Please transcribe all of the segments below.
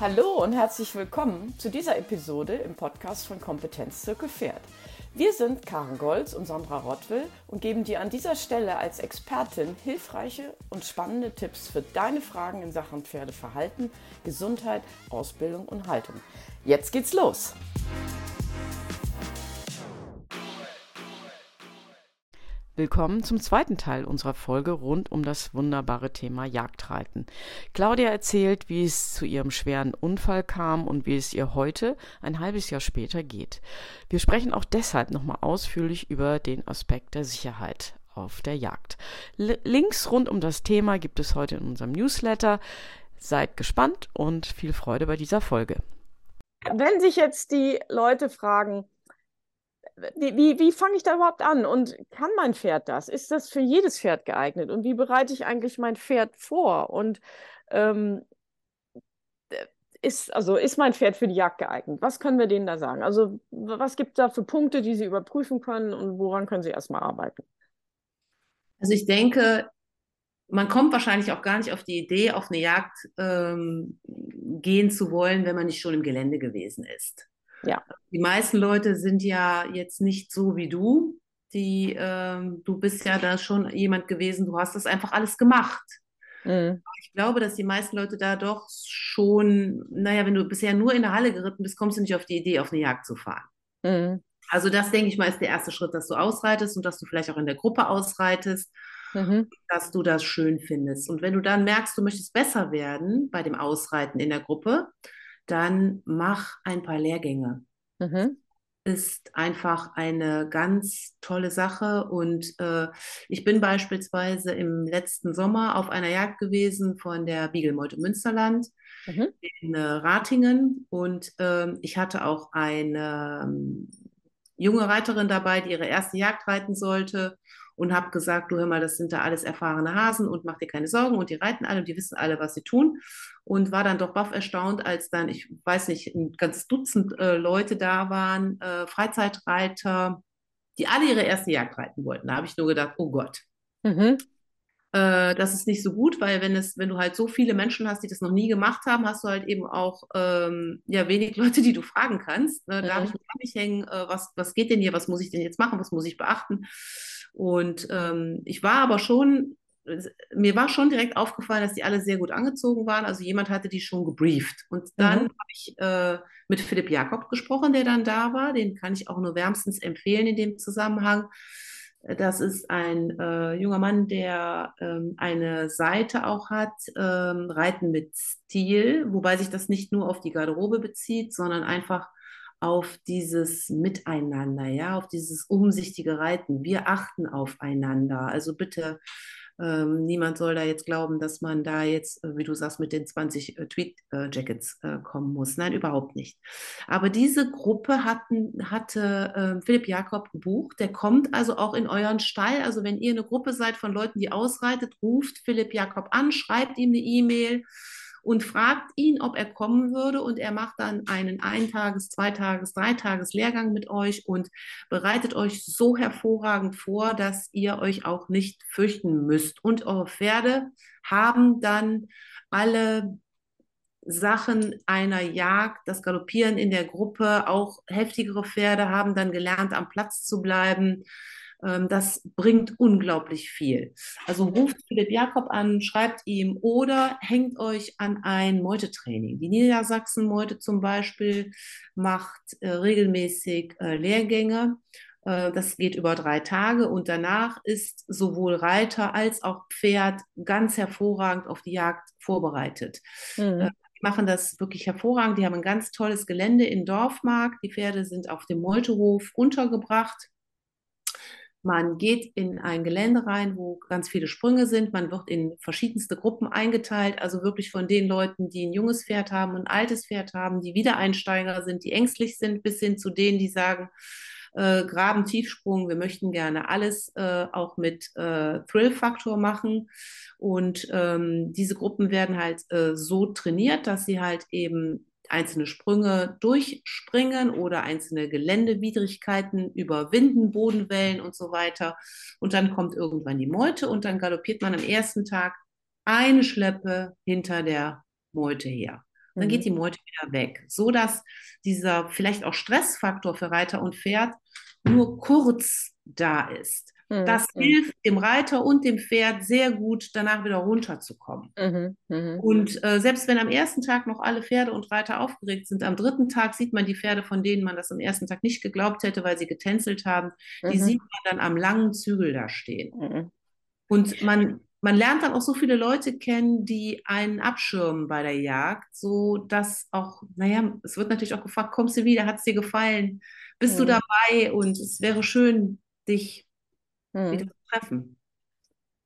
Hallo und herzlich willkommen zu dieser Episode im Podcast von Kompetenzzirkel Pferd. Wir sind Karen Golz und Sandra Rottwill und geben dir an dieser Stelle als Expertin hilfreiche und spannende Tipps für deine Fragen in Sachen Pferdeverhalten, Gesundheit, Ausbildung und Haltung. Jetzt geht's los! Willkommen zum zweiten Teil unserer Folge rund um das wunderbare Thema Jagdreiten. Claudia erzählt, wie es zu ihrem schweren Unfall kam und wie es ihr heute, ein halbes Jahr später, geht. Wir sprechen auch deshalb nochmal ausführlich über den Aspekt der Sicherheit auf der Jagd. L Links rund um das Thema gibt es heute in unserem Newsletter. Seid gespannt und viel Freude bei dieser Folge. Wenn sich jetzt die Leute fragen, wie, wie, wie fange ich da überhaupt an? Und kann mein Pferd das? Ist das für jedes Pferd geeignet? Und wie bereite ich eigentlich mein Pferd vor? Und ähm, ist, also ist mein Pferd für die Jagd geeignet? Was können wir denen da sagen? Also, was gibt es da für Punkte, die sie überprüfen können und woran können sie erstmal arbeiten? Also ich denke, man kommt wahrscheinlich auch gar nicht auf die Idee, auf eine Jagd ähm, gehen zu wollen, wenn man nicht schon im Gelände gewesen ist. Ja. Die meisten Leute sind ja jetzt nicht so wie du. Die, ähm, du bist ja da schon jemand gewesen, du hast das einfach alles gemacht. Mhm. Ich glaube, dass die meisten Leute da doch schon, naja, wenn du bisher nur in der Halle geritten bist, kommst du nicht auf die Idee, auf eine Jagd zu fahren. Mhm. Also das, denke ich mal, ist der erste Schritt, dass du ausreitest und dass du vielleicht auch in der Gruppe ausreitest, mhm. dass du das schön findest. Und wenn du dann merkst, du möchtest besser werden bei dem Ausreiten in der Gruppe, dann mach ein paar Lehrgänge. Mhm. Ist einfach eine ganz tolle Sache. Und äh, ich bin beispielsweise im letzten Sommer auf einer Jagd gewesen von der Biegelmeute Münsterland mhm. in äh, Ratingen. Und äh, ich hatte auch eine ähm, junge Reiterin dabei, die ihre erste Jagd reiten sollte und habe gesagt, du hör mal, das sind da alles erfahrene Hasen und mach dir keine Sorgen und die reiten alle und die wissen alle, was sie tun und war dann doch baff erstaunt, als dann, ich weiß nicht, ein ganz Dutzend äh, Leute da waren, äh, Freizeitreiter, die alle ihre erste Jagd reiten wollten. Da habe ich nur gedacht, oh Gott. Mhm. Äh, das ist nicht so gut, weil wenn es, wenn du halt so viele Menschen hast, die das noch nie gemacht haben, hast du halt eben auch ähm, ja wenig Leute, die du fragen kannst. Ne? Mhm. Darf ich mich hängen? Äh, was, was geht denn hier? Was muss ich denn jetzt machen? Was muss ich beachten? Und ähm, ich war aber schon, mir war schon direkt aufgefallen, dass die alle sehr gut angezogen waren. Also jemand hatte die schon gebrieft. Und dann mhm. habe ich äh, mit Philipp Jakob gesprochen, der dann da war. Den kann ich auch nur wärmstens empfehlen in dem Zusammenhang. Das ist ein äh, junger Mann, der ähm, eine Seite auch hat, ähm, Reiten mit Stil, wobei sich das nicht nur auf die Garderobe bezieht, sondern einfach auf dieses Miteinander, ja, auf dieses umsichtige Reiten. Wir achten aufeinander. Also bitte, ähm, niemand soll da jetzt glauben, dass man da jetzt, äh, wie du sagst, mit den 20 äh, Tweet-Jackets äh, kommen muss. Nein, überhaupt nicht. Aber diese Gruppe hatten, hatte äh, Philipp Jakob gebucht. Der kommt also auch in euren Stall. Also wenn ihr eine Gruppe seid von Leuten, die ausreitet, ruft Philipp Jakob an, schreibt ihm eine E-Mail und fragt ihn, ob er kommen würde. Und er macht dann einen Eintages-, Zweitages-, Dreitages-Lehrgang mit euch und bereitet euch so hervorragend vor, dass ihr euch auch nicht fürchten müsst. Und eure Pferde haben dann alle Sachen einer Jagd, das Galoppieren in der Gruppe, auch heftigere Pferde haben dann gelernt, am Platz zu bleiben das bringt unglaublich viel. Also ruft Philipp Jakob an, schreibt ihm oder hängt euch an ein Meutetraining. Die Niedersachsen-Meute zum Beispiel macht äh, regelmäßig äh, Lehrgänge. Äh, das geht über drei Tage und danach ist sowohl Reiter als auch Pferd ganz hervorragend auf die Jagd vorbereitet. Mhm machen das wirklich hervorragend. Die haben ein ganz tolles Gelände in Dorfmark. Die Pferde sind auf dem Meutehof untergebracht. Man geht in ein Gelände rein, wo ganz viele Sprünge sind. Man wird in verschiedenste Gruppen eingeteilt, also wirklich von den Leuten, die ein junges Pferd haben, ein altes Pferd haben, die Wiedereinsteiger sind, die ängstlich sind, bis hin zu denen, die sagen, äh, Graben, Tiefsprung, wir möchten gerne alles äh, auch mit äh, Thrill-Faktor machen. Und ähm, diese Gruppen werden halt äh, so trainiert, dass sie halt eben einzelne Sprünge durchspringen oder einzelne Geländewidrigkeiten überwinden, Bodenwellen und so weiter. Und dann kommt irgendwann die Meute und dann galoppiert man am ersten Tag eine Schleppe hinter der Meute her. dann geht mhm. die Meute wieder weg, so dass dieser vielleicht auch Stressfaktor für Reiter und Pferd nur kurz da ist. Mhm. Das mhm. hilft dem Reiter und dem Pferd sehr gut, danach wieder runterzukommen. Mhm. Mhm. Und äh, selbst wenn am ersten Tag noch alle Pferde und Reiter aufgeregt sind, am dritten Tag sieht man die Pferde, von denen man das am ersten Tag nicht geglaubt hätte, weil sie getänzelt haben, die mhm. sieht man dann am langen Zügel da stehen. Mhm. Und man, man lernt dann auch so viele Leute kennen, die einen abschirmen bei der Jagd, so dass auch, naja, es wird natürlich auch gefragt, kommst du wieder, hat es dir gefallen, bist du dabei und es wäre schön, dich hm. wieder treffen.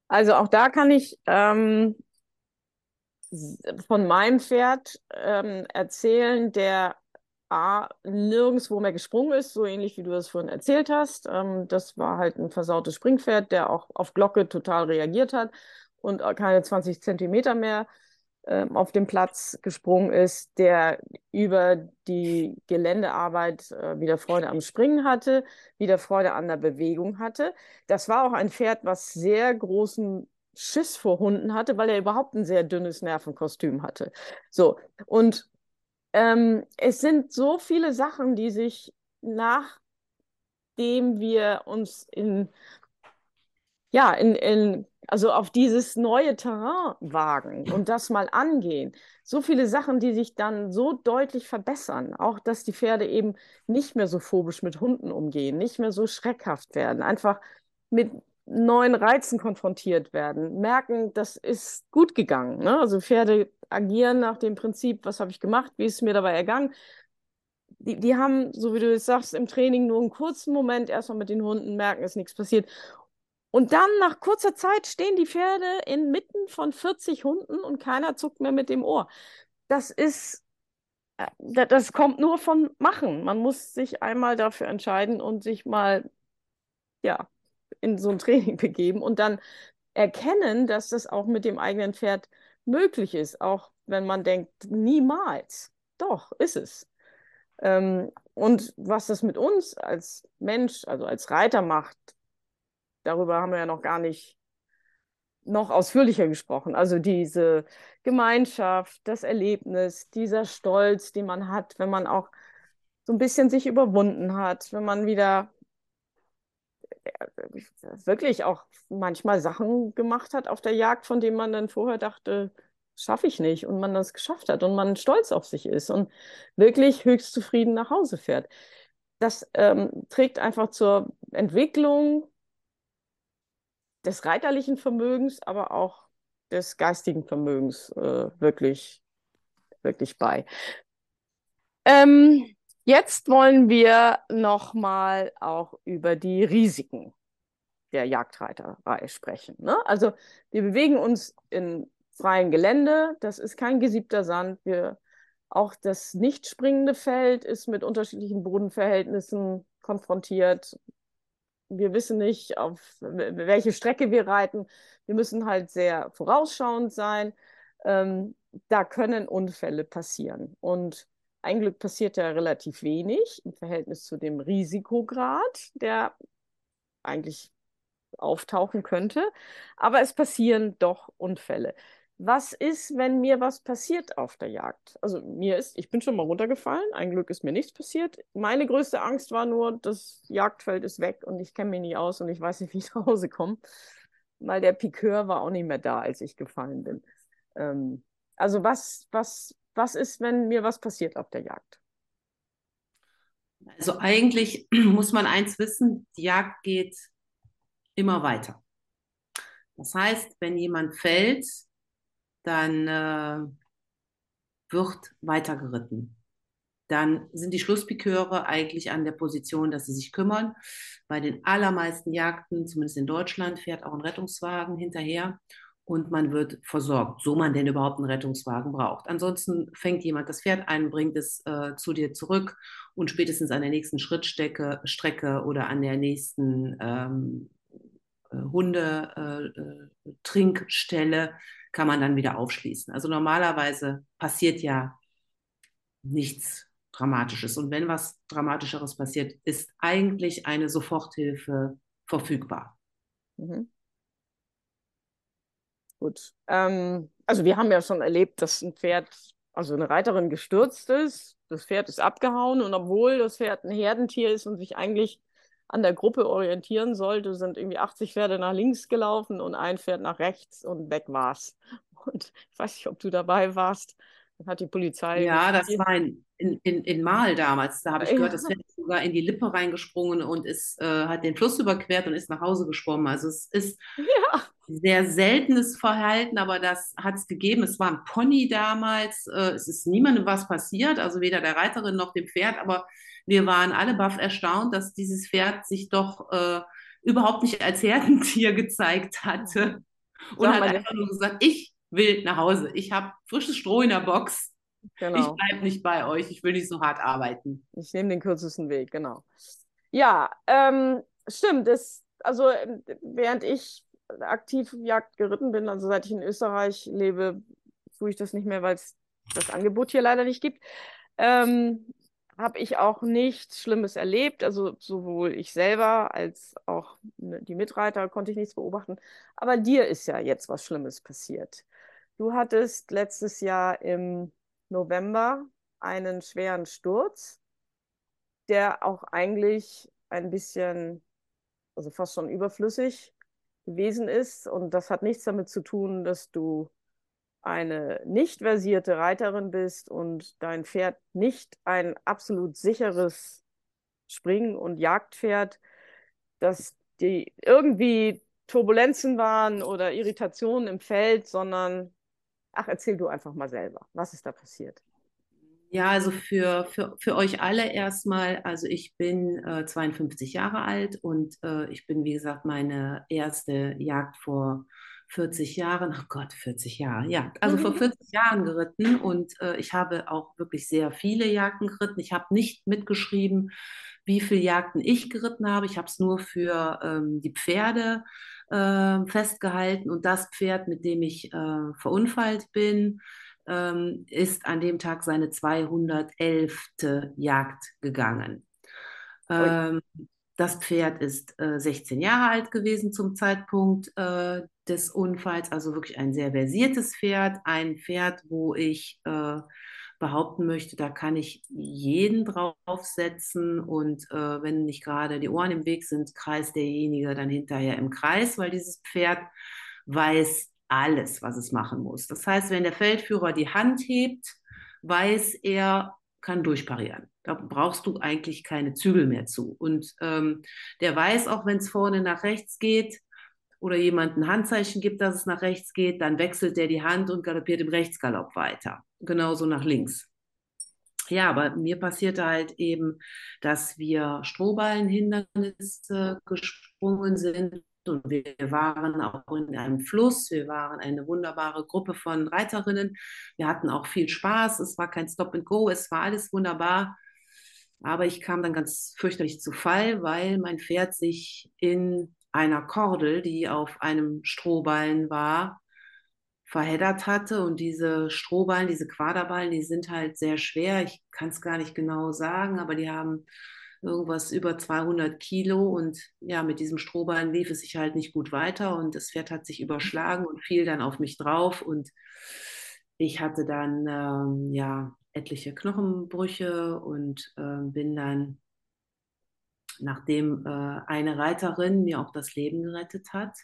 Also auch da kann ich ähm, von meinem Pferd ähm, erzählen, der A, nirgendwo mehr gesprungen ist, so ähnlich wie du das vorhin erzählt hast. Ähm, das war halt ein versautes Springpferd, der auch auf Glocke total reagiert hat und keine 20 Zentimeter mehr ähm, auf dem Platz gesprungen ist, der über die Geländearbeit äh, wieder Freude am Springen hatte, wieder Freude an der Bewegung hatte. Das war auch ein Pferd, was sehr großen Schiss vor Hunden hatte, weil er überhaupt ein sehr dünnes Nervenkostüm hatte. So, und ähm, es sind so viele Sachen, die sich nachdem wir uns in ja, in, in also auf dieses neue Terrain wagen und das mal angehen. So viele Sachen, die sich dann so deutlich verbessern. Auch, dass die Pferde eben nicht mehr so phobisch mit Hunden umgehen, nicht mehr so schreckhaft werden, einfach mit neuen Reizen konfrontiert werden, merken, das ist gut gegangen. Ne? Also Pferde agieren nach dem Prinzip, was habe ich gemacht, wie ist es mir dabei ergangen. Die, die haben, so wie du es sagst, im Training nur einen kurzen Moment erstmal mit den Hunden, merken, ist nichts passiert. Und dann nach kurzer Zeit stehen die Pferde inmitten von 40 Hunden und keiner zuckt mehr mit dem Ohr. Das ist, äh, das kommt nur von Machen. Man muss sich einmal dafür entscheiden und sich mal, ja, in so ein Training begeben und dann erkennen, dass das auch mit dem eigenen Pferd möglich ist, auch wenn man denkt, niemals. Doch, ist es. Ähm, und was das mit uns als Mensch, also als Reiter macht, darüber haben wir ja noch gar nicht noch ausführlicher gesprochen. Also diese Gemeinschaft, das Erlebnis, dieser Stolz, den man hat, wenn man auch so ein bisschen sich überwunden hat, wenn man wieder äh, wirklich auch manchmal Sachen gemacht hat auf der Jagd, von denen man dann vorher dachte, schaffe ich nicht und man das geschafft hat und man stolz auf sich ist und wirklich höchst zufrieden nach Hause fährt. Das ähm, trägt einfach zur Entwicklung des reiterlichen Vermögens, aber auch des geistigen Vermögens äh, wirklich, wirklich bei. Ähm, jetzt wollen wir nochmal auch über die Risiken der Jagdreiterei sprechen. Ne? Also wir bewegen uns in freiem Gelände, das ist kein gesiebter Sand. Wir, auch das nicht springende Feld ist mit unterschiedlichen Bodenverhältnissen konfrontiert wir wissen nicht, auf welche Strecke wir reiten. Wir müssen halt sehr vorausschauend sein. Ähm, da können Unfälle passieren. Und ein Glück passiert ja relativ wenig im Verhältnis zu dem Risikograd, der eigentlich auftauchen könnte. Aber es passieren doch Unfälle was ist, wenn mir was passiert auf der Jagd? Also mir ist, ich bin schon mal runtergefallen, ein Glück ist mir nichts passiert. Meine größte Angst war nur, das Jagdfeld ist weg und ich kenne mich nicht aus und ich weiß nicht, wie ich nach Hause komme, weil der Pikeur war auch nicht mehr da, als ich gefallen bin. Ähm, also was, was, was ist, wenn mir was passiert auf der Jagd? Also eigentlich muss man eins wissen, die Jagd geht immer weiter. Das heißt, wenn jemand fällt, dann äh, wird weitergeritten. Dann sind die Schlusspiköre eigentlich an der Position, dass sie sich kümmern. Bei den allermeisten Jagden, zumindest in Deutschland, fährt auch ein Rettungswagen hinterher und man wird versorgt, so man denn überhaupt einen Rettungswagen braucht. Ansonsten fängt jemand das Pferd ein, bringt es äh, zu dir zurück und spätestens an der nächsten Schrittstrecke Strecke oder an der nächsten ähm, äh, Hunde-Trinkstelle äh, äh kann man dann wieder aufschließen. Also normalerweise passiert ja nichts Dramatisches. Und wenn was Dramatischeres passiert, ist eigentlich eine Soforthilfe verfügbar. Mhm. Gut. Ähm, also wir haben ja schon erlebt, dass ein Pferd also eine Reiterin gestürzt ist, das Pferd ist abgehauen und obwohl das Pferd ein Herdentier ist und sich eigentlich an der Gruppe orientieren sollte, sind irgendwie 80 Pferde nach links gelaufen und ein Pferd nach rechts und weg war's. Und ich weiß nicht, ob du dabei warst. Dann hat die Polizei. Ja, das war in, in, in Mal damals. Da habe ich gehört, das Pferd ist sogar in die Lippe reingesprungen und ist, äh, hat den Fluss überquert und ist nach Hause geschwommen. Also es ist ja. sehr seltenes Verhalten, aber das hat es gegeben. Es war ein Pony damals. Äh, es ist niemandem was passiert, also weder der Reiterin noch dem Pferd, aber wir waren alle baff erstaunt, dass dieses Pferd sich doch äh, überhaupt nicht als Herdentier gezeigt hatte. Und Sag hat einfach nur gesagt, ich will nach Hause. Ich habe frisches Stroh in der Box. Genau. Ich bleibe nicht bei euch. Ich will nicht so hart arbeiten. Ich nehme den kürzesten Weg, genau. Ja, ähm, stimmt. Das, also während ich aktiv Jagd geritten bin, also seit ich in Österreich lebe, tue ich das nicht mehr, weil es das Angebot hier leider nicht gibt. Ähm, habe ich auch nichts Schlimmes erlebt. Also sowohl ich selber als auch ne, die Mitreiter konnte ich nichts beobachten. Aber dir ist ja jetzt was Schlimmes passiert. Du hattest letztes Jahr im November einen schweren Sturz, der auch eigentlich ein bisschen, also fast schon überflüssig gewesen ist. Und das hat nichts damit zu tun, dass du eine nicht versierte Reiterin bist und dein Pferd nicht ein absolut sicheres Spring- und Jagdpferd, dass die irgendwie Turbulenzen waren oder Irritationen im Feld, sondern ach, erzähl du einfach mal selber, was ist da passiert? Ja, also für, für, für euch alle erstmal, also ich bin äh, 52 Jahre alt und äh, ich bin, wie gesagt, meine erste Jagd vor 40 Jahren, oh Gott, 40 Jahre, ja, also vor 40 mhm. Jahren geritten und äh, ich habe auch wirklich sehr viele Jagden geritten. Ich habe nicht mitgeschrieben, wie viele Jagden ich geritten habe. Ich habe es nur für ähm, die Pferde äh, festgehalten und das Pferd, mit dem ich äh, verunfallt bin, ähm, ist an dem Tag seine 211. Jagd gegangen. Ähm, das Pferd ist äh, 16 Jahre alt gewesen zum Zeitpunkt äh, des Unfalls, also wirklich ein sehr versiertes Pferd, ein Pferd, wo ich äh, behaupten möchte, da kann ich jeden draufsetzen und äh, wenn nicht gerade die Ohren im Weg sind, kreist derjenige dann hinterher im Kreis, weil dieses Pferd weiß alles, was es machen muss. Das heißt, wenn der Feldführer die Hand hebt, weiß er, kann durchparieren. Da brauchst du eigentlich keine Zügel mehr zu. Und ähm, der weiß auch, wenn es vorne nach rechts geht oder jemand ein Handzeichen gibt, dass es nach rechts geht, dann wechselt der die Hand und galoppiert im Rechtsgalopp weiter. Genauso nach links. Ja, aber mir passierte halt eben, dass wir Strohballenhindernisse gesprungen sind und wir waren auch in einem Fluss. Wir waren eine wunderbare Gruppe von Reiterinnen. Wir hatten auch viel Spaß. Es war kein Stop and Go. Es war alles wunderbar. Aber ich kam dann ganz fürchterlich zu Fall, weil mein Pferd sich in einer Kordel, die auf einem Strohballen war, verheddert hatte. Und diese Strohballen, diese Quaderballen, die sind halt sehr schwer. Ich kann es gar nicht genau sagen, aber die haben irgendwas über 200 Kilo. Und ja, mit diesem Strohballen lief es sich halt nicht gut weiter. Und das Pferd hat sich überschlagen und fiel dann auf mich drauf. Und ich hatte dann ähm, ja etliche Knochenbrüche und äh, bin dann, nachdem äh, eine Reiterin mir auch das Leben gerettet hat,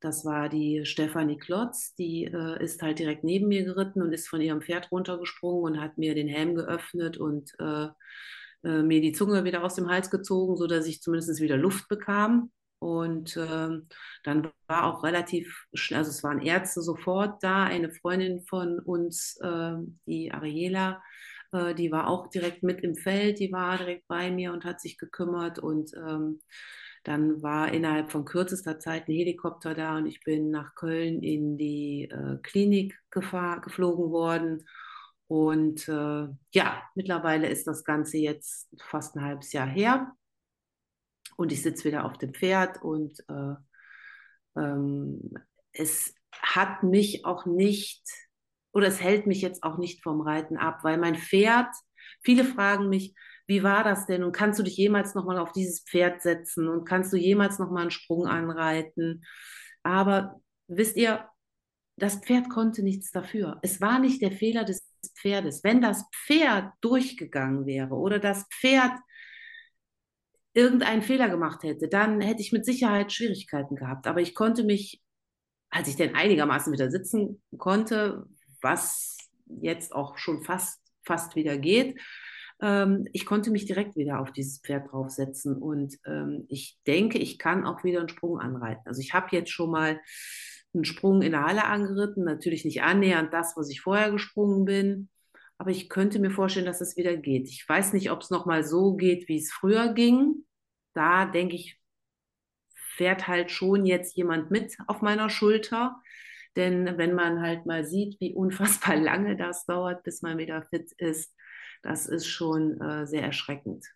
das war die Stefanie Klotz, die äh, ist halt direkt neben mir geritten und ist von ihrem Pferd runtergesprungen und hat mir den Helm geöffnet und äh, äh, mir die Zunge wieder aus dem Hals gezogen, sodass ich zumindest wieder Luft bekam. Und ähm, dann war auch relativ schnell, also es waren Ärzte sofort da, eine Freundin von uns, äh, die Ariela, äh, die war auch direkt mit im Feld, die war direkt bei mir und hat sich gekümmert und ähm, dann war innerhalb von kürzester Zeit ein Helikopter da und ich bin nach Köln in die äh, Klinik geflogen worden. Und äh, ja, mittlerweile ist das Ganze jetzt fast ein halbes Jahr her und ich sitze wieder auf dem Pferd und äh, ähm, es hat mich auch nicht oder es hält mich jetzt auch nicht vom Reiten ab, weil mein Pferd, viele fragen mich, wie war das denn und kannst du dich jemals nochmal auf dieses Pferd setzen und kannst du jemals nochmal einen Sprung anreiten? Aber wisst ihr, das Pferd konnte nichts dafür. Es war nicht der Fehler des Pferdes. Wenn das Pferd durchgegangen wäre oder das Pferd irgendeinen Fehler gemacht hätte, dann hätte ich mit Sicherheit Schwierigkeiten gehabt. Aber ich konnte mich, als ich denn einigermaßen wieder sitzen konnte, was jetzt auch schon fast, fast wieder geht, ähm, ich konnte mich direkt wieder auf dieses Pferd draufsetzen. Und ähm, ich denke, ich kann auch wieder einen Sprung anreiten. Also ich habe jetzt schon mal einen Sprung in der Halle angeritten, natürlich nicht annähernd das, was ich vorher gesprungen bin. Aber ich könnte mir vorstellen, dass es wieder geht. Ich weiß nicht, ob es nochmal so geht, wie es früher ging. Da denke ich, fährt halt schon jetzt jemand mit auf meiner Schulter. Denn wenn man halt mal sieht, wie unfassbar lange das dauert, bis man wieder fit ist, das ist schon äh, sehr erschreckend.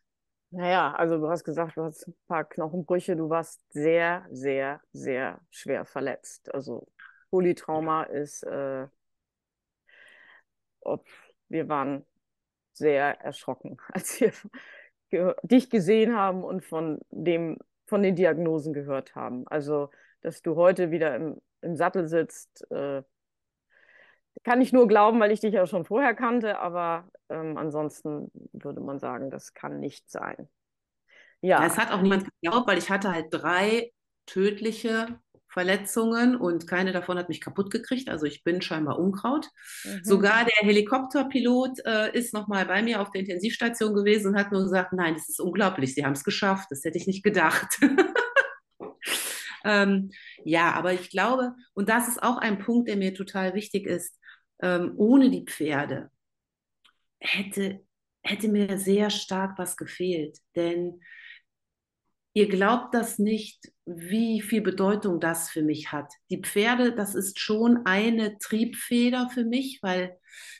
Naja, also du hast gesagt, du hast ein paar Knochenbrüche, du warst sehr, sehr, sehr schwer verletzt. Also Polytrauma ist, äh, ob, wir waren sehr erschrocken, als wir ge dich gesehen haben und von, dem, von den Diagnosen gehört haben. Also, dass du heute wieder im, im Sattel sitzt, äh, kann ich nur glauben, weil ich dich ja schon vorher kannte, aber ähm, ansonsten würde man sagen, das kann nicht sein. Ja. Es hat auch niemand geglaubt, weil ich hatte halt drei tödliche Verletzungen und keine davon hat mich kaputt gekriegt. Also ich bin scheinbar Unkraut. Mhm. Sogar der Helikopterpilot äh, ist nochmal bei mir auf der Intensivstation gewesen und hat nur gesagt, nein, das ist unglaublich, Sie haben es geschafft. Das hätte ich nicht gedacht. ähm, ja, aber ich glaube, und das ist auch ein Punkt, der mir total wichtig ist, ähm, ohne die Pferde hätte, hätte mir sehr stark was gefehlt. Denn ihr glaubt das nicht, wie viel Bedeutung das für mich hat. Die Pferde, das ist schon eine Triebfeder für mich, weil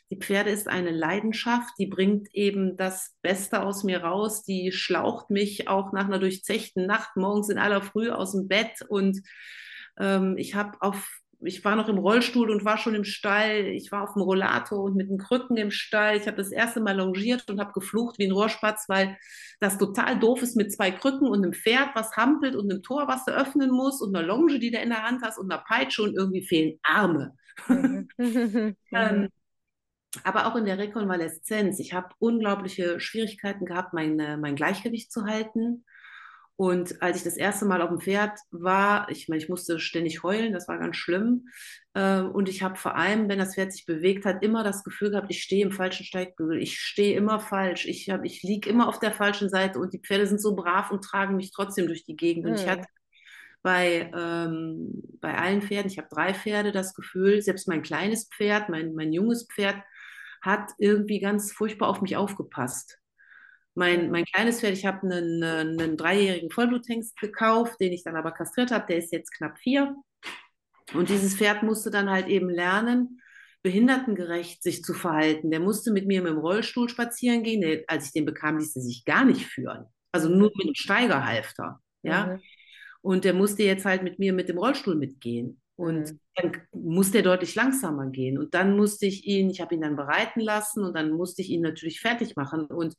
die Pferde ist eine Leidenschaft, die bringt eben das Beste aus mir raus, die schlaucht mich auch nach einer durchzechten Nacht morgens in aller Früh aus dem Bett und ähm, ich habe auf ich war noch im Rollstuhl und war schon im Stall. Ich war auf dem Rollator und mit den Krücken im Stall. Ich habe das erste Mal longiert und habe geflucht wie ein Rohrspatz, weil das total doof ist mit zwei Krücken und einem Pferd, was hampelt und einem Tor, was du öffnen musst und einer Longe, die du in der Hand hast und einer Peitsche und irgendwie fehlen Arme. Mhm. ähm, aber auch in der Rekonvaleszenz. Ich habe unglaubliche Schwierigkeiten gehabt, mein, mein Gleichgewicht zu halten. Und als ich das erste Mal auf dem Pferd war, ich meine, ich musste ständig heulen, das war ganz schlimm. Ähm, und ich habe vor allem, wenn das Pferd sich bewegt hat, immer das Gefühl gehabt, ich stehe im falschen Steigbügel, ich stehe immer falsch, ich, ich liege immer auf der falschen Seite und die Pferde sind so brav und tragen mich trotzdem durch die Gegend. Mhm. Und ich hm. hatte bei, ähm, bei allen Pferden, ich habe drei Pferde, das Gefühl, selbst mein kleines Pferd, mein, mein junges Pferd, hat irgendwie ganz furchtbar auf mich aufgepasst. Mein, mein kleines Pferd, ich habe einen, einen dreijährigen Vollbluthengst gekauft, den ich dann aber kastriert habe, der ist jetzt knapp vier. Und dieses Pferd musste dann halt eben lernen, behindertengerecht sich zu verhalten. Der musste mit mir mit dem Rollstuhl spazieren gehen. Der, als ich den bekam, ließ er sich gar nicht führen. Also nur mit dem Steigerhalfter. Ja. Mhm. Und der musste jetzt halt mit mir mit dem Rollstuhl mitgehen. Und mhm. dann musste er deutlich langsamer gehen. Und dann musste ich ihn, ich habe ihn dann bereiten lassen und dann musste ich ihn natürlich fertig machen. Und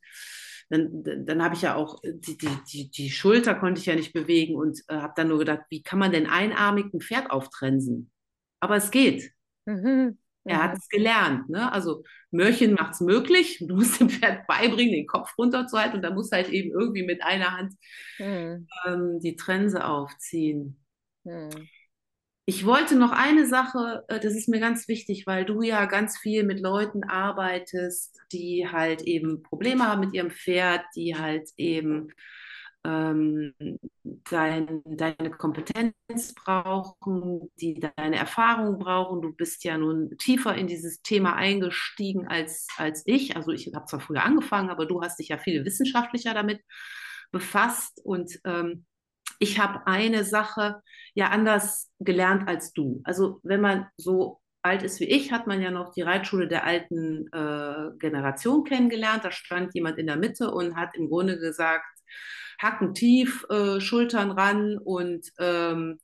dann, dann habe ich ja auch, äh, die, die, die, Schulter konnte ich ja nicht bewegen und äh, habe dann nur gedacht, wie kann man denn einarmig ein Pferd auftrensen? Aber es geht. Mhm. Er hat es gelernt. Ne? Also Mörchen macht es möglich. Du musst dem Pferd beibringen, den Kopf runterzuhalten und dann muss halt eben irgendwie mit einer Hand mhm. ähm, die Trense aufziehen. Mhm. Ich wollte noch eine Sache, äh, das ist mir ganz wichtig, weil du ja ganz viel mit Leuten arbeitest, die halt eben Probleme haben mit ihrem Pferd, die halt eben ähm, dein, deine Kompetenz brauchen, die deine Erfahrung brauchen. Du bist ja nun tiefer in dieses Thema eingestiegen als, als ich. Also ich habe zwar früher angefangen, aber du hast dich ja viel wissenschaftlicher damit befasst und ähm, ich habe eine Sache ja anders gelernt als du. Also wenn man so alt ist wie ich, hat man ja noch die Reitschule der alten äh, Generation kennengelernt. Da stand jemand in der Mitte und hat im Grunde gesagt, Hacken tief, äh, Schultern ran und ähm,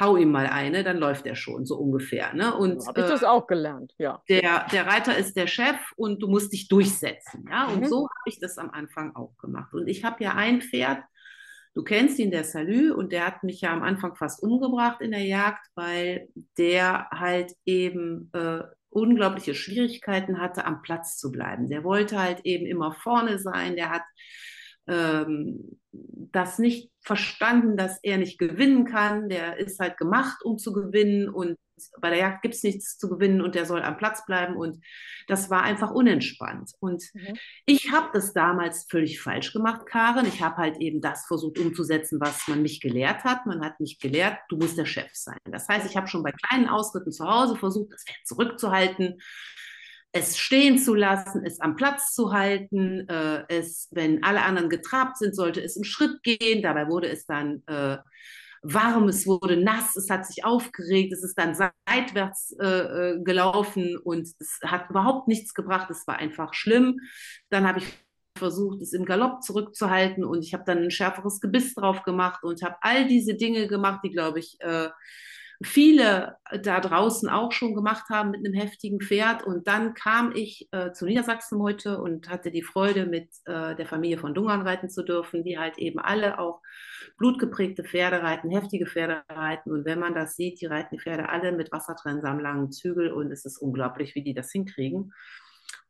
hau ihm mal eine, dann läuft er schon, so ungefähr. Ne? Und, habe ich das äh, auch gelernt, ja. Der, der Reiter ist der Chef und du musst dich durchsetzen. Ja? Und mhm. so habe ich das am Anfang auch gemacht. Und ich habe ja ein Pferd, Du kennst ihn, der Salü, und der hat mich ja am Anfang fast umgebracht in der Jagd, weil der halt eben äh, unglaubliche Schwierigkeiten hatte, am Platz zu bleiben. Der wollte halt eben immer vorne sein, der hat ähm, das nicht verstanden, dass er nicht gewinnen kann. Der ist halt gemacht, um zu gewinnen und bei der Jagd gibt es nichts zu gewinnen und der soll am Platz bleiben und das war einfach unentspannt. Und mhm. ich habe das damals völlig falsch gemacht, Karen. Ich habe halt eben das versucht umzusetzen, was man mich gelehrt hat. Man hat mich gelehrt, du musst der Chef sein. Das heißt, ich habe schon bei kleinen Ausritten zu Hause versucht, das Pferd zurückzuhalten es stehen zu lassen, es am Platz zu halten, äh, es, wenn alle anderen getrabt sind, sollte es im Schritt gehen. Dabei wurde es dann äh, warm, es wurde nass, es hat sich aufgeregt, es ist dann seitwärts äh, äh gelaufen und es hat überhaupt nichts gebracht. Es war einfach schlimm. Dann habe ich versucht, es im Galopp zurückzuhalten und ich habe dann ein schärferes Gebiss drauf gemacht und habe all diese Dinge gemacht, die, glaube ich, äh, viele da draußen auch schon gemacht haben mit einem heftigen Pferd. Und dann kam ich äh, zu Niedersachsen heute und hatte die Freude, mit äh, der Familie von Dungern reiten zu dürfen, die halt eben alle auch blutgeprägte Pferde reiten, heftige Pferde reiten. Und wenn man das sieht, die reiten die Pferde alle mit wassertrennsam langen Zügel und es ist unglaublich, wie die das hinkriegen.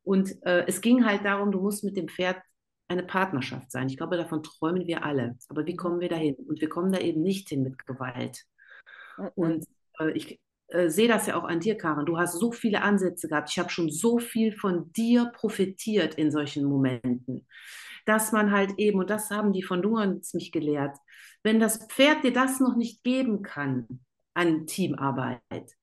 Und äh, es ging halt darum, du musst mit dem Pferd eine Partnerschaft sein. Ich glaube, davon träumen wir alle. Aber wie kommen wir dahin? Und wir kommen da eben nicht hin mit Gewalt. Mhm. Und äh, ich äh, sehe das ja auch an dir, Karin. Du hast so viele Ansätze gehabt. Ich habe schon so viel von dir profitiert in solchen Momenten. Dass man halt eben, und das haben die von Dungerns mich gelehrt, wenn das Pferd dir das noch nicht geben kann an Teamarbeit,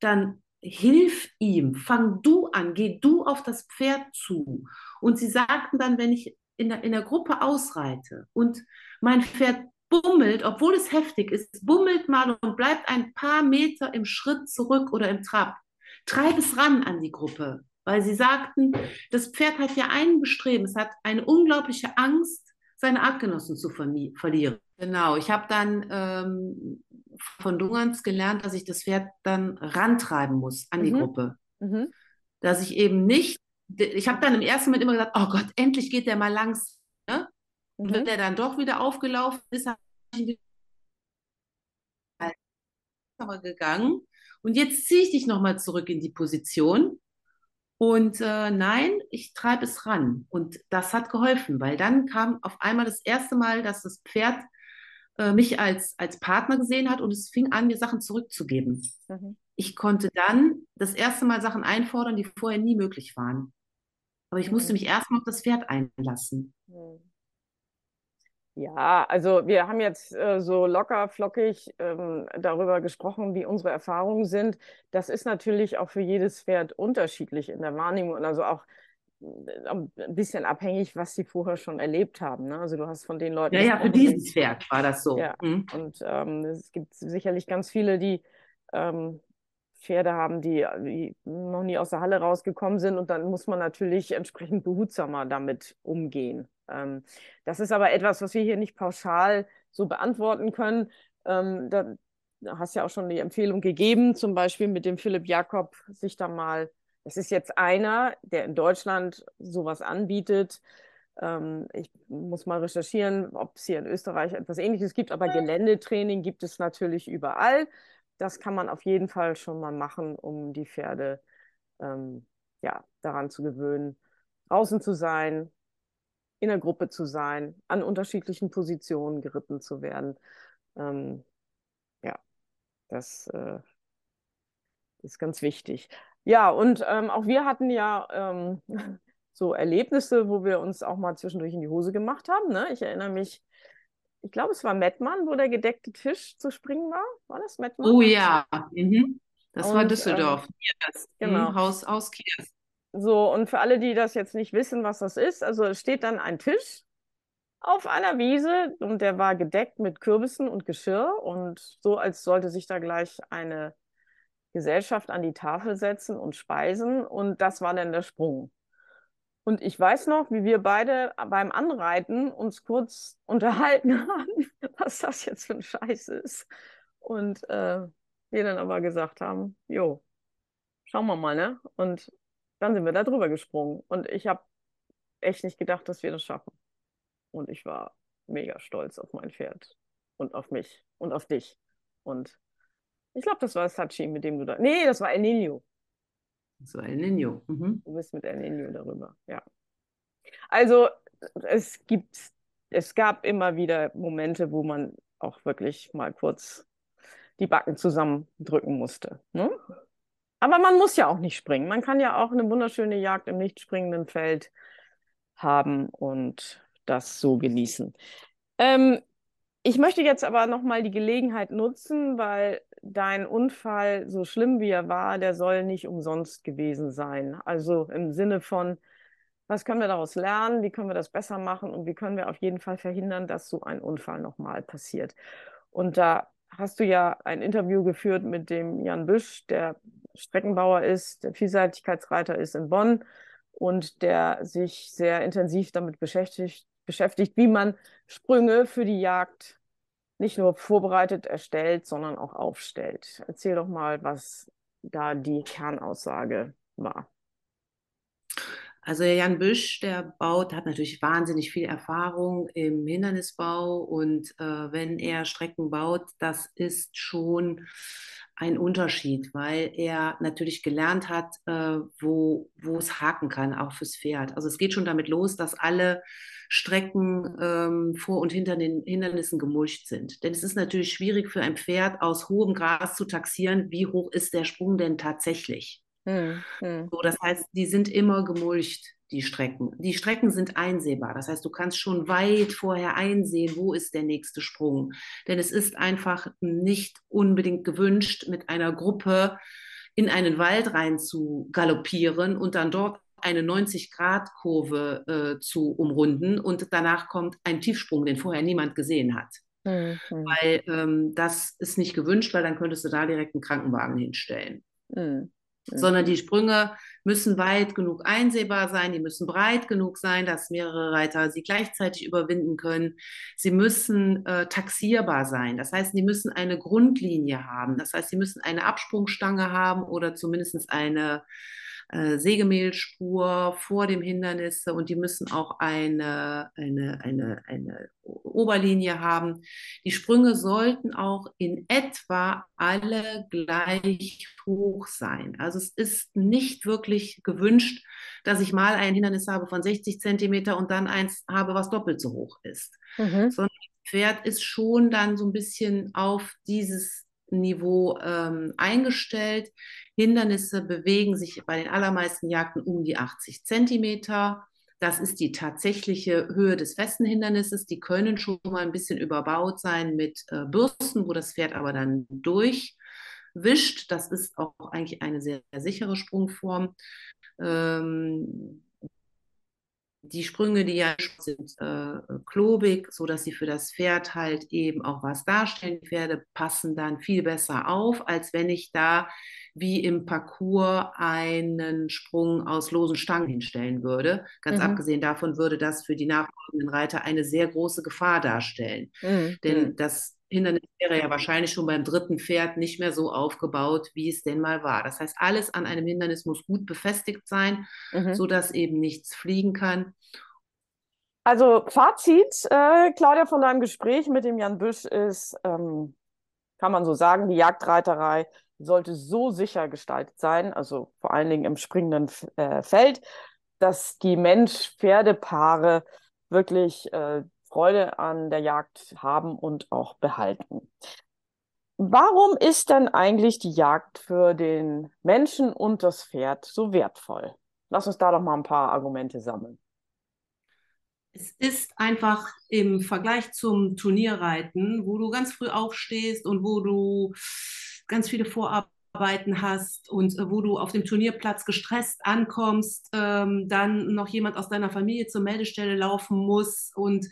dann hilf ihm, fang du an, geh du auf das Pferd zu. Und sie sagten dann, wenn ich in der, in der Gruppe ausreite und mein Pferd bummelt, obwohl es heftig ist, bummelt mal und bleibt ein paar Meter im Schritt zurück oder im Trab. Treib es ran an die Gruppe, weil sie sagten, das Pferd hat ja einen Bestreben, es hat eine unglaubliche Angst, seine Artgenossen zu verlieren. Genau, ich habe dann ähm, von Dungerns gelernt, dass ich das Pferd dann rantreiben muss an die mhm. Gruppe. Mhm. Dass ich eben nicht, ich habe dann im ersten Moment immer gesagt, oh Gott, endlich geht der mal langsam. Und mhm. wenn der dann doch wieder aufgelaufen ist, habe ich gegangen. Und jetzt ziehe ich dich nochmal zurück in die Position. Und äh, nein, ich treibe es ran. Und das hat geholfen, weil dann kam auf einmal das erste Mal, dass das Pferd äh, mich als, als Partner gesehen hat und es fing an, mir Sachen zurückzugeben. Mhm. Ich konnte dann das erste Mal Sachen einfordern, die vorher nie möglich waren. Aber ich musste mhm. mich erstmal auf das Pferd einlassen. Mhm. Ja, also wir haben jetzt äh, so locker flockig ähm, darüber gesprochen, wie unsere Erfahrungen sind. Das ist natürlich auch für jedes Pferd unterschiedlich in der Wahrnehmung und also auch äh, ein bisschen abhängig, was sie vorher schon erlebt haben. Ne? Also du hast von den Leuten. Ja, ja, für dieses Pferd war das so. Ja. Mhm. Und ähm, es gibt sicherlich ganz viele, die ähm, Pferde haben, die, die, noch nie aus der Halle rausgekommen sind. Und dann muss man natürlich entsprechend behutsamer damit umgehen. Ähm, das ist aber etwas, was wir hier nicht pauschal so beantworten können. Ähm, da, hast ja auch schon die Empfehlung gegeben, zum Beispiel mit dem Philipp Jakob, sich da mal, das ist jetzt einer, der in Deutschland sowas anbietet. Ähm, ich muss mal recherchieren, ob es hier in Österreich etwas Ähnliches gibt, aber Geländetraining gibt es natürlich überall. Das kann man auf jeden Fall schon mal machen, um die Pferde ähm, ja, daran zu gewöhnen, draußen zu sein, in der Gruppe zu sein, an unterschiedlichen Positionen geritten zu werden. Ähm, ja, das äh, ist ganz wichtig. Ja, und ähm, auch wir hatten ja ähm, so Erlebnisse, wo wir uns auch mal zwischendurch in die Hose gemacht haben. Ne? Ich erinnere mich, ich glaube, es war Mettmann, wo der gedeckte Tisch zu springen war. War das Mettmann? Oh ja, mhm. das und, war Düsseldorf. Ähm, das, genau. Haus, Haus Kiers. So, und für alle, die das jetzt nicht wissen, was das ist, also es steht dann ein Tisch auf einer Wiese und der war gedeckt mit Kürbissen und Geschirr und so, als sollte sich da gleich eine Gesellschaft an die Tafel setzen und speisen und das war dann der Sprung. Und ich weiß noch, wie wir beide beim Anreiten uns kurz unterhalten haben, was das jetzt für ein Scheiß ist. Und äh, wir dann aber gesagt haben, jo, schauen wir mal, ne? Und dann sind wir da drüber gesprungen. Und ich habe echt nicht gedacht, dass wir das schaffen. Und ich war mega stolz auf mein Pferd und auf mich und auf dich. Und ich glaube, das war Sachi, mit dem du da. Nee, das war El Nino. Das war El Nino. Mhm. Du bist mit El Nino darüber, ja. Also, es gibt, es gab immer wieder Momente, wo man auch wirklich mal kurz die Backen zusammendrücken musste. Ne? Aber man muss ja auch nicht springen. Man kann ja auch eine wunderschöne Jagd im nicht springenden Feld haben und das so genießen. Ähm, ich möchte jetzt aber nochmal die Gelegenheit nutzen, weil dein Unfall, so schlimm wie er war, der soll nicht umsonst gewesen sein. Also im Sinne von, was können wir daraus lernen, wie können wir das besser machen und wie können wir auf jeden Fall verhindern, dass so ein Unfall nochmal passiert. Und da hast du ja ein Interview geführt mit dem Jan Büsch, der Streckenbauer ist, der Vielseitigkeitsreiter ist in Bonn und der sich sehr intensiv damit beschäftigt, beschäftigt, wie man Sprünge für die Jagd nicht nur vorbereitet, erstellt, sondern auch aufstellt. Erzähl doch mal, was da die Kernaussage war. Also Jan Büsch, der baut, hat natürlich wahnsinnig viel Erfahrung im Hindernisbau und äh, wenn er Strecken baut, das ist schon ein Unterschied, weil er natürlich gelernt hat, äh, wo, wo es haken kann, auch fürs Pferd. Also es geht schon damit los, dass alle Strecken ähm, vor und hinter den Hindernissen gemulcht sind. Denn es ist natürlich schwierig für ein Pferd aus hohem Gras zu taxieren, wie hoch ist der Sprung denn tatsächlich. Hm, hm. So, das heißt, die sind immer gemulcht, die Strecken. Die Strecken sind einsehbar. Das heißt, du kannst schon weit vorher einsehen, wo ist der nächste Sprung. Denn es ist einfach nicht unbedingt gewünscht, mit einer Gruppe in einen Wald rein zu galoppieren und dann dort eine 90-Grad-Kurve äh, zu umrunden und danach kommt ein Tiefsprung, den vorher niemand gesehen hat. Mhm. Weil ähm, das ist nicht gewünscht, weil dann könntest du da direkt einen Krankenwagen hinstellen. Mhm sondern die Sprünge müssen weit genug einsehbar sein, die müssen breit genug sein, dass mehrere Reiter sie gleichzeitig überwinden können. Sie müssen äh, taxierbar sein, das heißt, sie müssen eine Grundlinie haben, das heißt, sie müssen eine Absprungstange haben oder zumindest eine äh, Sägemehlspur vor dem Hindernis und die müssen auch eine, eine, eine, eine Oberlinie haben. Die Sprünge sollten auch in etwa alle gleich hoch sein. Also es ist nicht wirklich gewünscht, dass ich mal ein Hindernis habe von 60 Zentimeter und dann eins habe, was doppelt so hoch ist. Mhm. Sondern das Pferd ist schon dann so ein bisschen auf dieses Niveau ähm, eingestellt. Hindernisse bewegen sich bei den allermeisten Jagden um die 80 Zentimeter. Das ist die tatsächliche Höhe des festen Hindernisses. Die können schon mal ein bisschen überbaut sein mit äh, Bürsten, wo das Pferd aber dann durchwischt. Das ist auch eigentlich eine sehr, sehr sichere Sprungform. Ähm, die Sprünge, die ja sind äh, klobig, so dass sie für das Pferd halt eben auch was darstellen. Die Pferde passen dann viel besser auf, als wenn ich da wie im Parcours einen Sprung aus losen Stangen hinstellen würde. Ganz mhm. abgesehen davon würde das für die nachfolgenden Reiter eine sehr große Gefahr darstellen. Mhm. Denn mhm. das Hindernis wäre ja wahrscheinlich schon beim dritten Pferd nicht mehr so aufgebaut, wie es denn mal war. Das heißt, alles an einem Hindernis muss gut befestigt sein, mhm. sodass eben nichts fliegen kann. Also Fazit, äh, Claudia, von deinem Gespräch mit dem Jan Büsch ist, ähm, kann man so sagen, die Jagdreiterei sollte so sicher gestaltet sein, also vor allen Dingen im springenden äh, Feld, dass die Mensch-Pferdepaare wirklich äh, Freude an der Jagd haben und auch behalten. Warum ist denn eigentlich die Jagd für den Menschen und das Pferd so wertvoll? Lass uns da doch mal ein paar Argumente sammeln. Es ist einfach im Vergleich zum Turnierreiten, wo du ganz früh aufstehst und wo du ganz viele Vorarbeiten hast und äh, wo du auf dem Turnierplatz gestresst ankommst, ähm, dann noch jemand aus deiner Familie zur Meldestelle laufen muss und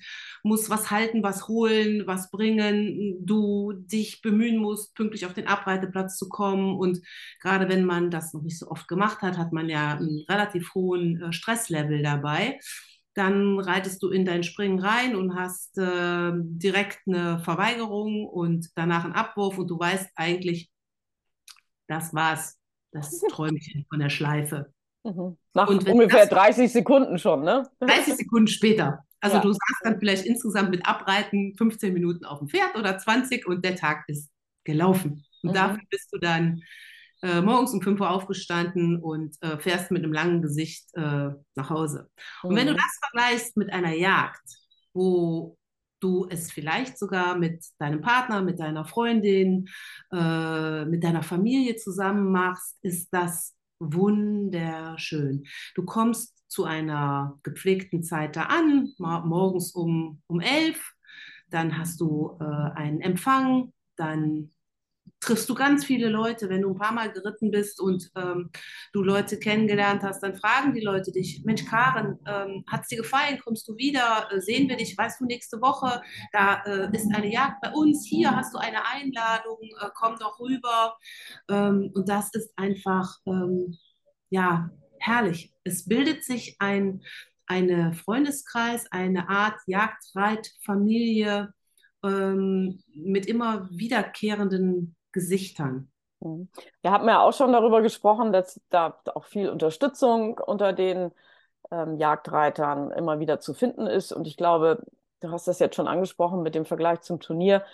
muss was halten, was holen, was bringen, du dich bemühen musst, pünktlich auf den Abreiteplatz zu kommen. Und gerade wenn man das noch nicht so oft gemacht hat, hat man ja einen relativ hohen äh, Stresslevel dabei dann reitest du in dein Springen rein und hast äh, direkt eine Verweigerung und danach einen Abwurf und du weißt eigentlich, das war's, das Träumchen von der Schleife. Mhm. Nach ungefähr das, 30 Sekunden schon, ne? 30 Sekunden später. Also ja. du saßt dann vielleicht insgesamt mit Abreiten 15 Minuten auf dem Pferd oder 20 und der Tag ist gelaufen. Und mhm. dafür bist du dann äh, morgens um 5 Uhr aufgestanden und äh, fährst mit einem langen Gesicht äh, nach Hause. Mhm. Und wenn du mhm. das vergleichst mit einer Jagd, wo du es vielleicht sogar mit deinem Partner, mit deiner Freundin, äh, mit deiner Familie zusammen machst, ist das wunderschön. Du kommst zu einer gepflegten Zeit da an, morgens um, um elf, dann hast du äh, einen Empfang, dann triffst du ganz viele Leute, wenn du ein paar Mal geritten bist und ähm, du Leute kennengelernt hast, dann fragen die Leute dich, Mensch Karen, ähm, hat es dir gefallen, kommst du wieder, äh, sehen wir dich, weißt du, nächste Woche, da äh, ist eine Jagd bei uns, hier hast du eine Einladung, äh, komm doch rüber. Ähm, und das ist einfach, ähm, ja, herrlich. Es bildet sich ein eine Freundeskreis, eine Art Jagdreitfamilie ähm, mit immer wiederkehrenden Gesichtern. Mhm. Wir haben ja auch schon darüber gesprochen, dass da auch viel Unterstützung unter den ähm, Jagdreitern immer wieder zu finden ist. Und ich glaube, du hast das jetzt schon angesprochen mit dem Vergleich zum Turnier.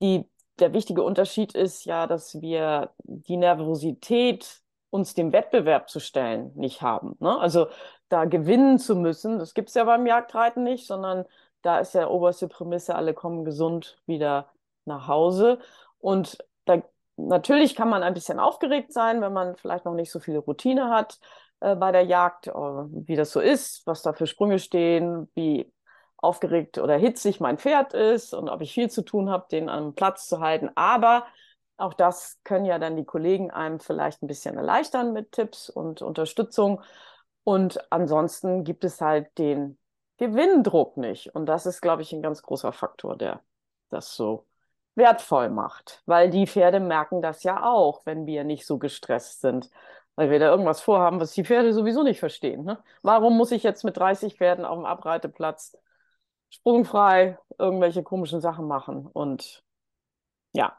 Die, der wichtige Unterschied ist ja, dass wir die Nervosität, uns dem Wettbewerb zu stellen, nicht haben. Ne? Also da gewinnen zu müssen, das gibt es ja beim Jagdreiten nicht, sondern da ist ja oberste Prämisse, alle kommen gesund wieder nach Hause. Und da, natürlich kann man ein bisschen aufgeregt sein, wenn man vielleicht noch nicht so viele Routine hat äh, bei der Jagd, äh, wie das so ist, was da für Sprünge stehen, wie aufgeregt oder hitzig mein Pferd ist und ob ich viel zu tun habe, den am Platz zu halten. Aber auch das können ja dann die Kollegen einem vielleicht ein bisschen erleichtern mit Tipps und Unterstützung. Und ansonsten gibt es halt den Gewinndruck nicht. Und das ist, glaube ich, ein ganz großer Faktor, der das so wertvoll macht, weil die Pferde merken das ja auch, wenn wir nicht so gestresst sind, weil wir da irgendwas vorhaben, was die Pferde sowieso nicht verstehen. Ne? Warum muss ich jetzt mit 30 Pferden auf dem Abreiteplatz sprungfrei irgendwelche komischen Sachen machen? Und ja.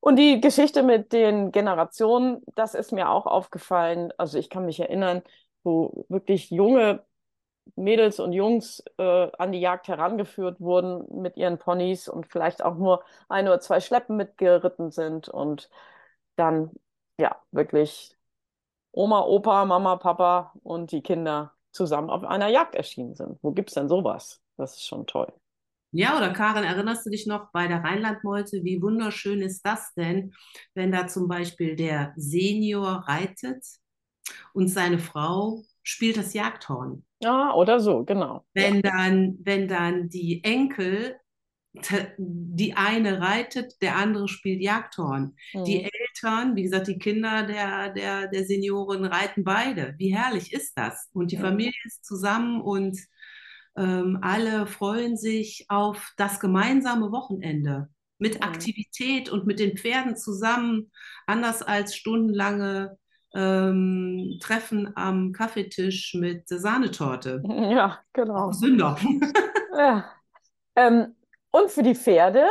Und die Geschichte mit den Generationen, das ist mir auch aufgefallen. Also ich kann mich erinnern, wo wirklich junge Mädels und Jungs äh, an die Jagd herangeführt wurden mit ihren Ponys und vielleicht auch nur ein oder zwei Schleppen mitgeritten sind und dann ja wirklich Oma, Opa, Mama, Papa und die Kinder zusammen auf einer Jagd erschienen sind. Wo gibt es denn sowas? Das ist schon toll. Ja, oder Karin, erinnerst du dich noch bei der Rheinlandmeute? Wie wunderschön ist das denn, wenn da zum Beispiel der Senior reitet und seine Frau spielt das Jagdhorn. Ja, oder so, genau. Wenn dann, wenn dann die Enkel, die eine reitet, der andere spielt Jagdhorn. Mhm. Die Eltern, wie gesagt, die Kinder der, der, der Senioren reiten beide. Wie herrlich ist das? Und die mhm. Familie ist zusammen und ähm, alle freuen sich auf das gemeinsame Wochenende mit mhm. Aktivität und mit den Pferden zusammen, anders als stundenlange ähm, Treffen am Kaffeetisch mit Sahnetorte. Ja, genau. Sünder. ja. Ähm, und für die Pferde